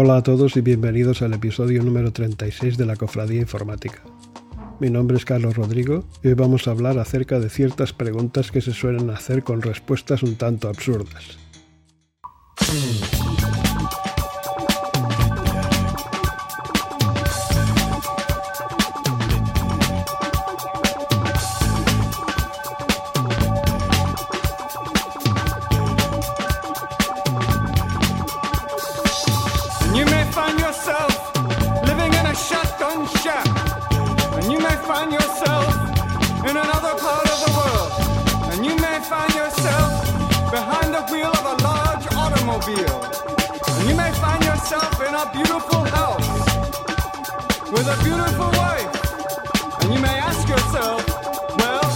Hola a todos y bienvenidos al episodio número 36 de la Cofradía Informática. Mi nombre es Carlos Rodrigo y hoy vamos a hablar acerca de ciertas preguntas que se suelen hacer con respuestas un tanto absurdas. May find yourself behind the wheel of a large automobile. And you may find yourself in a beautiful house with a beautiful wife. And you may ask yourself, well,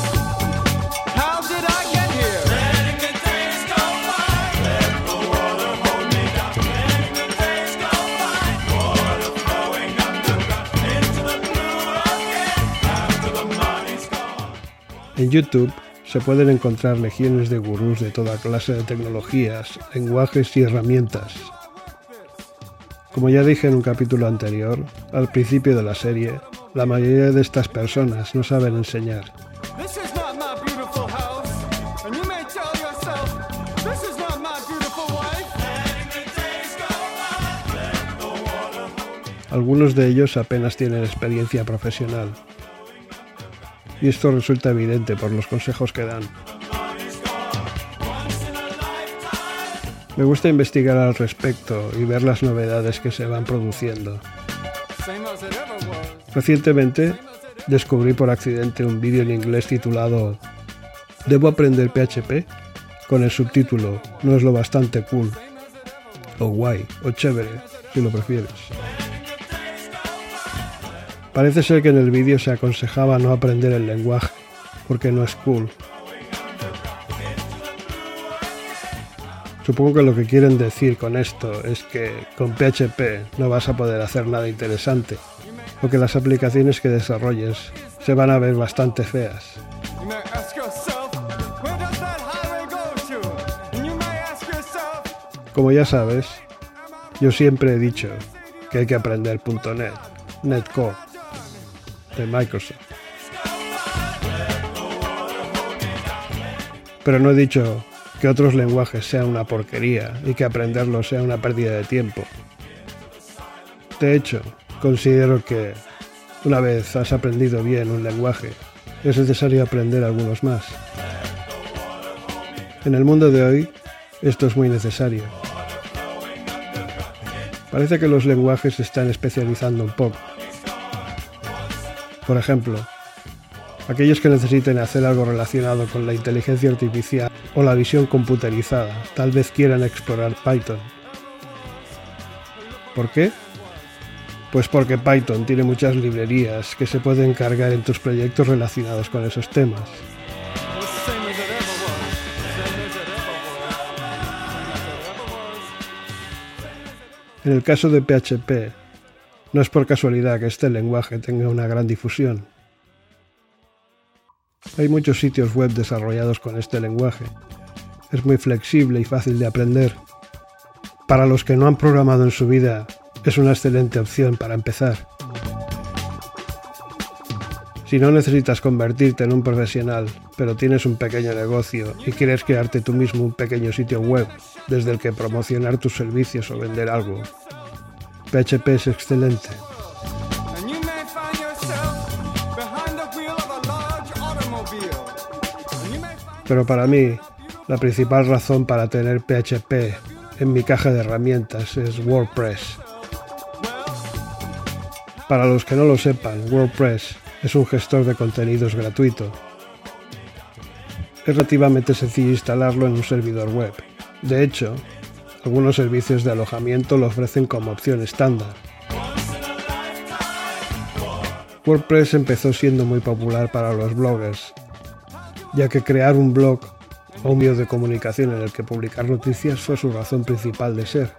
how did I get here? Letting the days go by. Let the water hold me down. Letting the days go by. Water flowing underground into the blue again. After the money's gone. En YouTube se pueden encontrar legiones de gurús de toda clase de tecnologías, lenguajes y herramientas. Como ya dije en un capítulo anterior, al principio de la serie, la mayoría de estas personas no saben enseñar. Algunos de ellos apenas tienen experiencia profesional. Y esto resulta evidente por los consejos que dan. Me gusta investigar al respecto y ver las novedades que se van produciendo. Recientemente descubrí por accidente un vídeo en inglés titulado ¿Debo aprender PHP? con el subtítulo No es lo bastante cool o guay o chévere si lo prefieres. Parece ser que en el vídeo se aconsejaba no aprender el lenguaje porque no es cool. Supongo que lo que quieren decir con esto es que con PHP no vas a poder hacer nada interesante, o que las aplicaciones que desarrolles se van a ver bastante feas. Como ya sabes, yo siempre he dicho que hay que aprender .NET, Netcore, de Microsoft. Pero no he dicho que otros lenguajes sean una porquería y que aprenderlos sea una pérdida de tiempo. De hecho, considero que una vez has aprendido bien un lenguaje, es necesario aprender algunos más. En el mundo de hoy, esto es muy necesario. Parece que los lenguajes se están especializando un poco. Por ejemplo, aquellos que necesiten hacer algo relacionado con la inteligencia artificial o la visión computerizada tal vez quieran explorar Python. ¿Por qué? Pues porque Python tiene muchas librerías que se pueden cargar en tus proyectos relacionados con esos temas. En el caso de PHP, no es por casualidad que este lenguaje tenga una gran difusión. Hay muchos sitios web desarrollados con este lenguaje. Es muy flexible y fácil de aprender. Para los que no han programado en su vida, es una excelente opción para empezar. Si no necesitas convertirte en un profesional, pero tienes un pequeño negocio y quieres crearte tú mismo un pequeño sitio web desde el que promocionar tus servicios o vender algo, PHP es excelente. Pero para mí, la principal razón para tener PHP en mi caja de herramientas es WordPress. Para los que no lo sepan, WordPress es un gestor de contenidos gratuito. Es relativamente sencillo instalarlo en un servidor web. De hecho, algunos servicios de alojamiento lo ofrecen como opción estándar. WordPress empezó siendo muy popular para los bloggers, ya que crear un blog o un medio de comunicación en el que publicar noticias fue su razón principal de ser.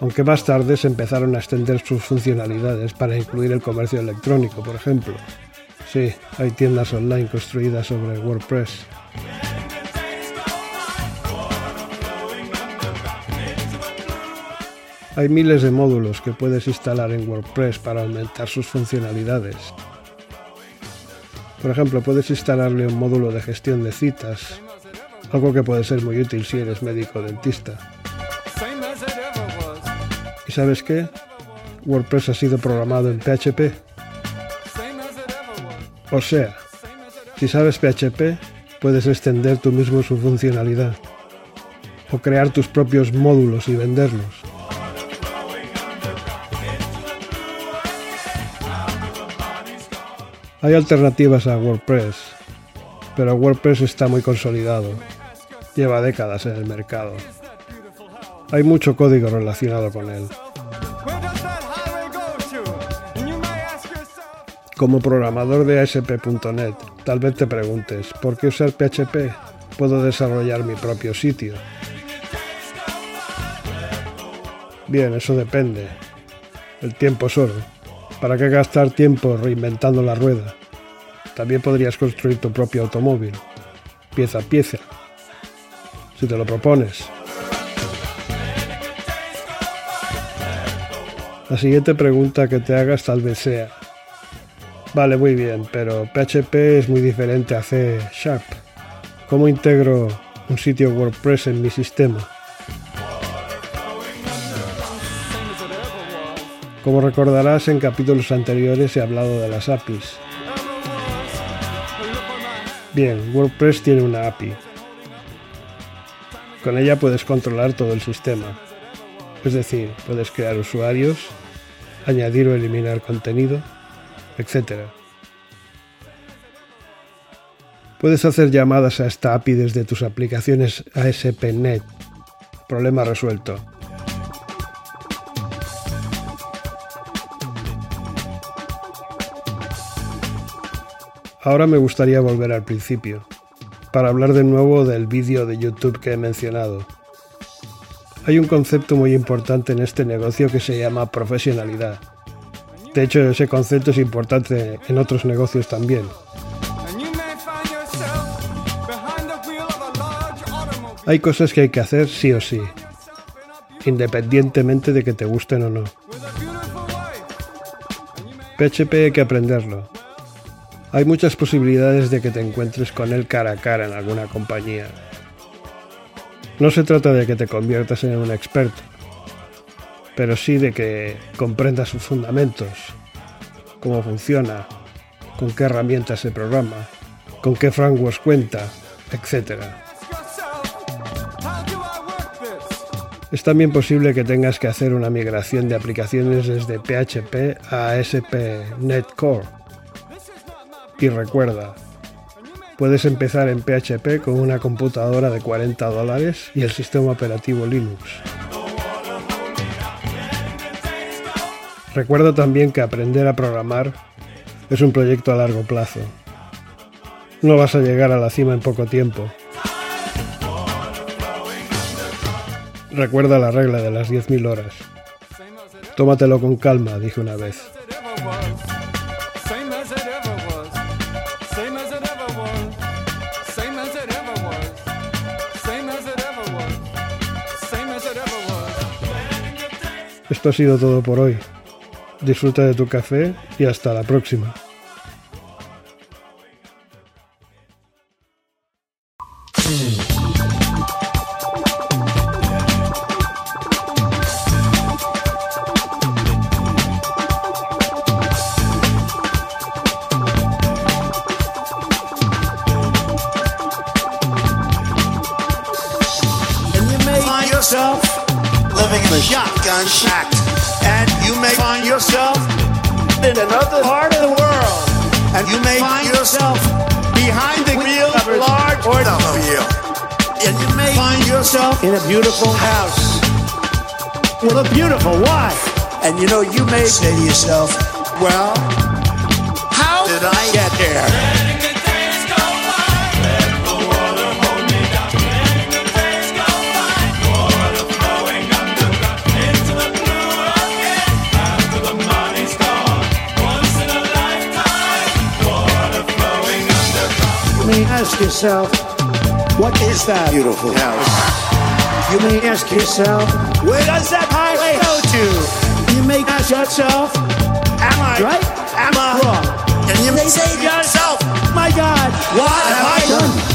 Aunque más tarde se empezaron a extender sus funcionalidades para incluir el comercio electrónico, por ejemplo. Sí, hay tiendas online construidas sobre WordPress. Hay miles de módulos que puedes instalar en WordPress para aumentar sus funcionalidades. Por ejemplo, puedes instalarle un módulo de gestión de citas, algo que puede ser muy útil si eres médico dentista. ¿Y sabes qué? WordPress ha sido programado en PHP. O sea, si sabes PHP, puedes extender tú mismo su funcionalidad. O crear tus propios módulos y venderlos. Hay alternativas a WordPress, pero WordPress está muy consolidado. Lleva décadas en el mercado. Hay mucho código relacionado con él. Como programador de ASP.NET, tal vez te preguntes, ¿por qué usar PHP? Puedo desarrollar mi propio sitio. Bien, eso depende. El tiempo es oro. ¿Para qué gastar tiempo reinventando la rueda? También podrías construir tu propio automóvil, pieza a pieza, si te lo propones. La siguiente pregunta que te hagas tal vez sea, Vale, muy bien, pero PHP es muy diferente a C Sharp. ¿Cómo integro un sitio WordPress en mi sistema? Como recordarás, en capítulos anteriores he hablado de las APIs. Bien, WordPress tiene una API. Con ella puedes controlar todo el sistema. Es decir, puedes crear usuarios, añadir o eliminar contenido, etc. Puedes hacer llamadas a esta API desde tus aplicaciones ASP.NET. Problema resuelto. Ahora me gustaría volver al principio, para hablar de nuevo del vídeo de YouTube que he mencionado. Hay un concepto muy importante en este negocio que se llama profesionalidad. De hecho, ese concepto es importante en otros negocios también. Hay cosas que hay que hacer sí o sí, independientemente de que te gusten o no. PHP hay que aprenderlo. Hay muchas posibilidades de que te encuentres con él cara a cara en alguna compañía. No se trata de que te conviertas en un experto, pero sí de que comprendas sus fundamentos, cómo funciona, con qué herramientas se programa, con qué frameworks cuenta, etc. Es también posible que tengas que hacer una migración de aplicaciones desde PHP a ASP.NET Core. Y recuerda, puedes empezar en PHP con una computadora de 40 dólares y el sistema operativo Linux. Recuerda también que aprender a programar es un proyecto a largo plazo. No vas a llegar a la cima en poco tiempo. Recuerda la regla de las 10.000 horas. Tómatelo con calma, dije una vez. Esto ha sido todo por hoy. Disfruta de tu café y hasta la próxima. Shack. And you may find yourself in another part of the world. And you may find yourself behind the wheel of a large automobile. And you may find yourself in a beautiful house with a beautiful wife. And you know, you may say to yourself, well, how did I yourself, what is that beautiful house? You may ask yourself, where does that highway go to? You may ask yourself, am I right? Am I wrong? And you may say to yourself, my God, what have I done?